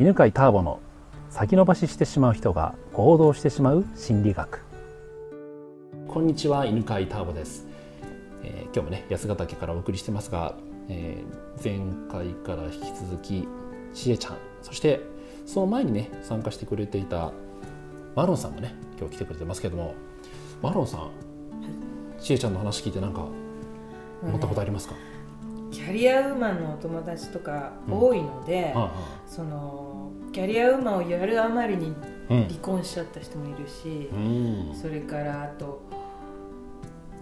犬飼ターボの先延ばししてしまう人が行動してしまう心理学。こんにちは犬飼ターボです、えー、今日もね安ヶ岳からお送りしてますが、えー、前回から引き続きしえちゃんそしてその前にね参加してくれていたマロンさんもね今日来てくれてますけどもマロンさんしえちゃんの話聞いて何か思ったことありますか、キャリアウーマンのお友達とか多いので、うんそのキャリアウーマンをやるあまりに離婚しちゃった人もいるし、うん、それからあと、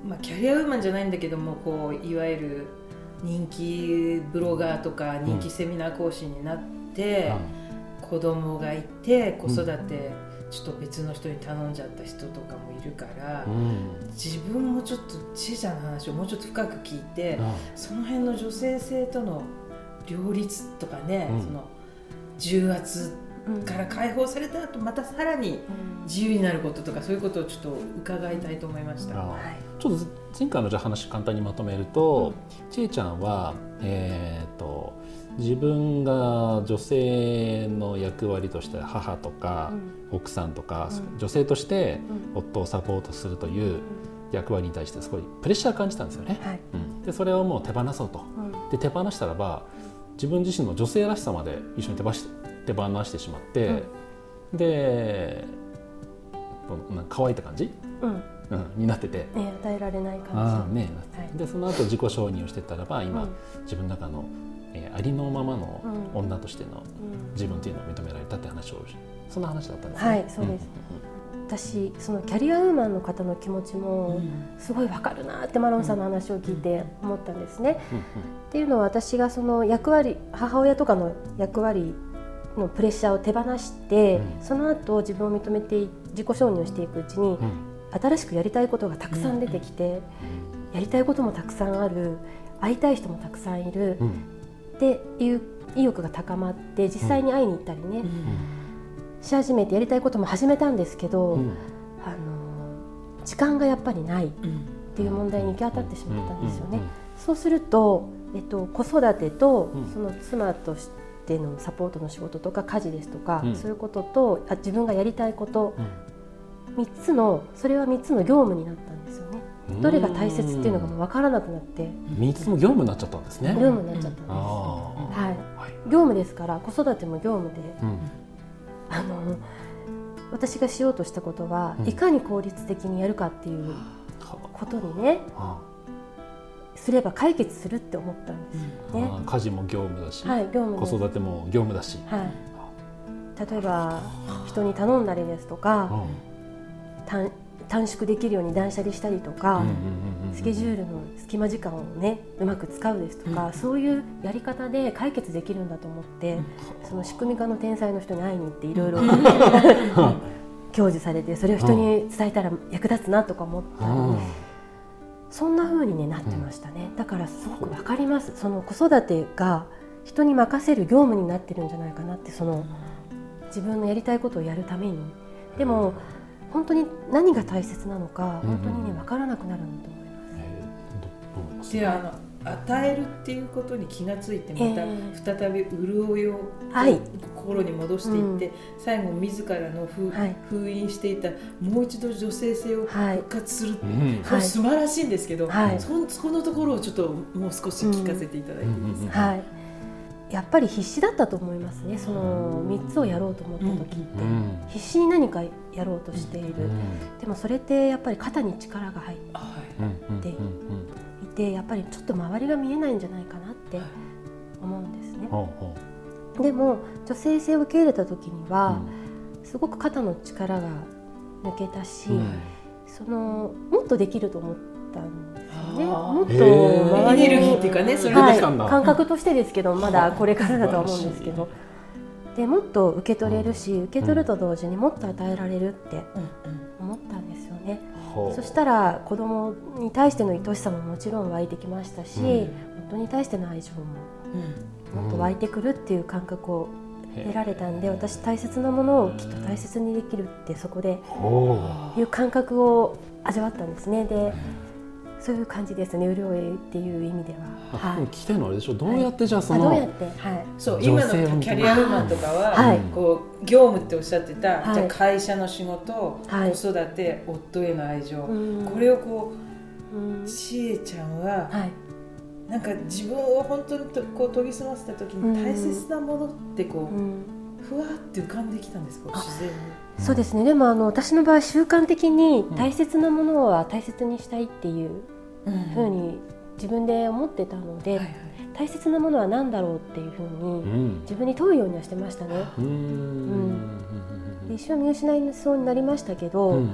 まあ、キャリアウーマンじゃないんだけどもこういわゆる人気ブロガーとか人気セミナー講師になって、うん、子供がいて子育て、ちょっと別の人に頼んじゃった人とかもいるから、うん、自分もちょっとちいちゃな話をもうちょっと深く聞いて、うん、その辺の女性性との両立とかね、うん、その重圧から解放された後またさらに自由になることとかそういうことをちょっと伺いたいと思いました、はい、ちょっと前回のじゃ話簡単にまとめると、ちえちゃんはえっ、ー、と自分が女性の役割として母とか奥さんとか、女性として夫をサポートするという役割に対してすごいプレッシャー感じたんですよね。はい、うん、でそれをもう手放そうと。で手放したらば自分自身の女性らしさまで一緒に手放し手放してしまって、うん、で乾いた感じ、うん。うん、になってて、ね、与えられない感じ、ねはい、でその後自己承認をしてったらば今、自分の中のえー、ありのままの女としての自分というのを認められたって話をそんな話だったんですね。はいそうです、私そのキャリアウーマンの方の気持ちもすごいわかるなってマロンさんの話を聞いて思ったんですね。っていうのは私がその役割母親とかの役割のプレッシャーを手放して、うん、その後自分を認めて自己承認をしていくうちに、うん、新しくやりたいことがたくさん出てきて、うん、やりたいこともたくさんある会いたい人もたくさんいる、っていう意欲が高まって実際に会いに行ったりね、し始めてやりたいことも始めたんですけど、あの時間がやっぱりないっていう問題に行き当たってしまったんですよね。そうすると、えっと、子育てとその妻としてのサポートの仕事とか家事ですとか、そういうこととあ自分がやりたいこと、3つのそれは3つの業務になったんですよね。どれが大切っていうのがもう分からなくなって。3つも業務になっちゃったんですね。業務になっちゃったんです、はい、業務ですから子育ても業務で、うん、あの私がしようとしたことは、いかに効率的にやるかっていうことにね、すれば解決するって思ったんですよね。家事も業務だし、はい、業務子育ても業務だし、はい、例えば人に頼んだりですとか、短縮できるように断捨離したりとか、スケジュールの隙間時間をねうまく使うですとか、うん、そういうやり方で解決できるんだと思って、うん、その仕組み化の天才の人に会いに行っていろいろ享受されてそれを人に伝えたら役立つなとか思ったり、そんな風に、ね、なってましたね。だからすごく分かります。その子育てが人に任せる業務になってるんじゃないかなってその自分のやりたいことをやるために。でも、本当に何が大切なのか、本当にね分からなくなるんだと思います。であの与えるっていうことに気がついてまた再び潤いを、はい、心に戻していって、うん、最後自らの封,、はい、封印していたもう一度女性性を復活する、はい、素晴らしいんですけど、はい、そそこのところをちょっともう少し聞かせていただいていいですか、はい。やっぱり必死だったと思いますね。その3つをやろうと思った時って、うん、必死に何かやろうとしている、うん、でもそれってやっぱり肩に力が入っていてやっぱりちょっと周りが見えないんじゃないかなって思うんですね。でも女性性を受け入れた時には、すごく肩の力が抜けたし、そのもっとできると思ったんですね。もっとエネルギーっていうかねそれはい、感覚としてですけどまだこれからだとは思うんですけど。でもっと受け取れるし、受け取ると同時にもっと与えられるって思ったんですよね。そしたら子供に対しての愛しさももちろん湧いてきましたし、うん、夫に対しての愛情ももっと湧いてくるっていう感覚を得られたんで私大切なものをきっと大切にできるってそこでいう感覚を味わったんですね。でそういう感じですね。潤いっていう意味では。はい、聞きたいのはあれでしょ？どうやってじゃあその、どうやって、はい、そう今のキャリアウーマンとかは、はい、こう業務っておっしゃってた、はい、じゃ会社の仕事、はい、子育て夫への愛情、これをこうしえちゃんは、はい、なんか自分を本当にとこう研ぎ澄ませた時に大切なものってこう、ふわって浮かんできたんですか？自然に。そうですね。でもあの私の場合習慣的に大切なものは大切にしたいっていうふうに自分で思ってたので、はいはい、大切なものは何だろうっていうふうに自分に問うようにはしてましたね。うん、一生見失いそうになりましたけど、うん、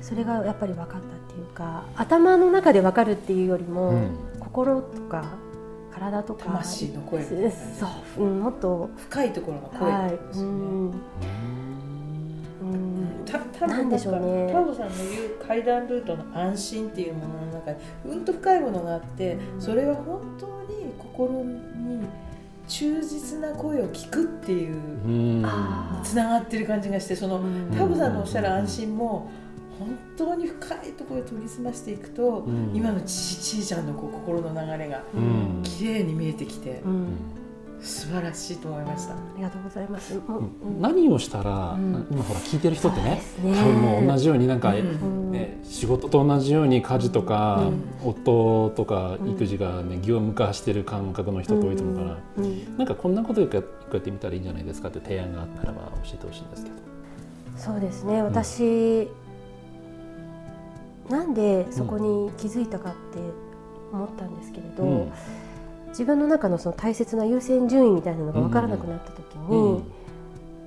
それがやっぱり分かったっていうか頭の中で分かるっていうよりも、うん、心とか体とか。魂の声そう、うん、もっと。深いところの声ですね。はい。たなんでしょうね。タオさんの言う階段ルートの安心っていうものの中にうんと深いものがあってそれは本当に心に忠実な声を聞くっていうつながってる感じがしてそのタブさんのおっしゃる安心も本当に深いところで研ぎ澄ましていくと、今のちちいちゃんのこう心の流れが綺麗に見えてきて。素晴らしいと思いました。ありがとうございます。何をしたら、今ほら聞いてる人ってね、多分もう同じようになんか、ね、仕事と同じように家事とか、夫とか育児がね業務化してる感覚の人と多いと思うから、なんかこんなことやってみたらいいんじゃないですかって提案があったらば教えてほしいんですけど。そうですね。私、なんでそこに気づいたかって思ったんですけれど。自分の中のその大切な優先順位みたいなのが分からなくなった時に、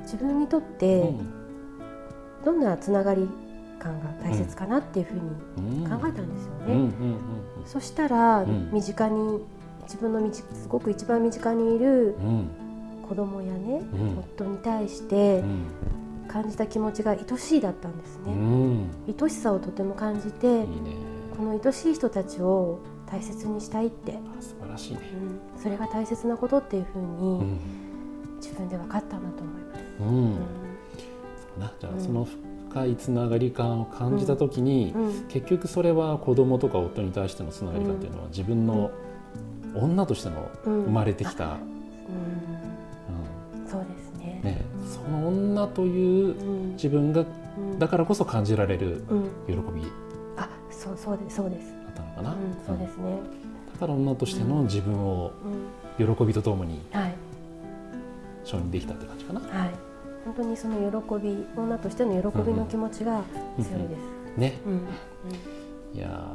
自分にとってどんなつながり感が大切かなっていうふうに考えたんですよね。そしたら身近に自分のすごく一番身近にいる子供やね、夫に対して感じた気持ちが愛しいだったんですね。愛しさをとても感じてこの愛しい人たちを大切にしたいって。素晴らしいね、うん、それが大切なことっていうふうに自分で分かったなと思います。うん、な。じゃあその深いつながり感を感じた時に、結局それは子供とか夫に対してのつながり感っていうのは自分の女としての生まれてきた、そうですねねその女という自分が、だからこそ感じられる喜び、あそうそうですそうです。ったのかな、そうですね。だから女としての自分を喜びとともに承認できたって感じかな、はい、本当にその喜び女としての喜びの気持ちが強いです、ね、いや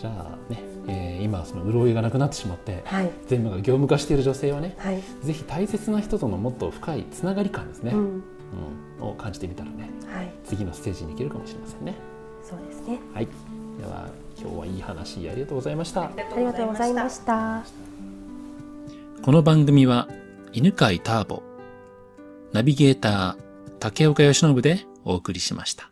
じゃあね、えー、今その潤いがなくなってしまって、はい、全部が業務化している女性はね、はい、ぜひ大切な人とのもっと深いつながり感ですね、うん、うん、を感じてみたらね、はい、次のステージに行けるかもしれませんね。そうですね。はい。では今日はいい話ありがとうございました。ありがとうございました。この番組は犬飼ターボナビゲーター竹岡由伸でお送りしました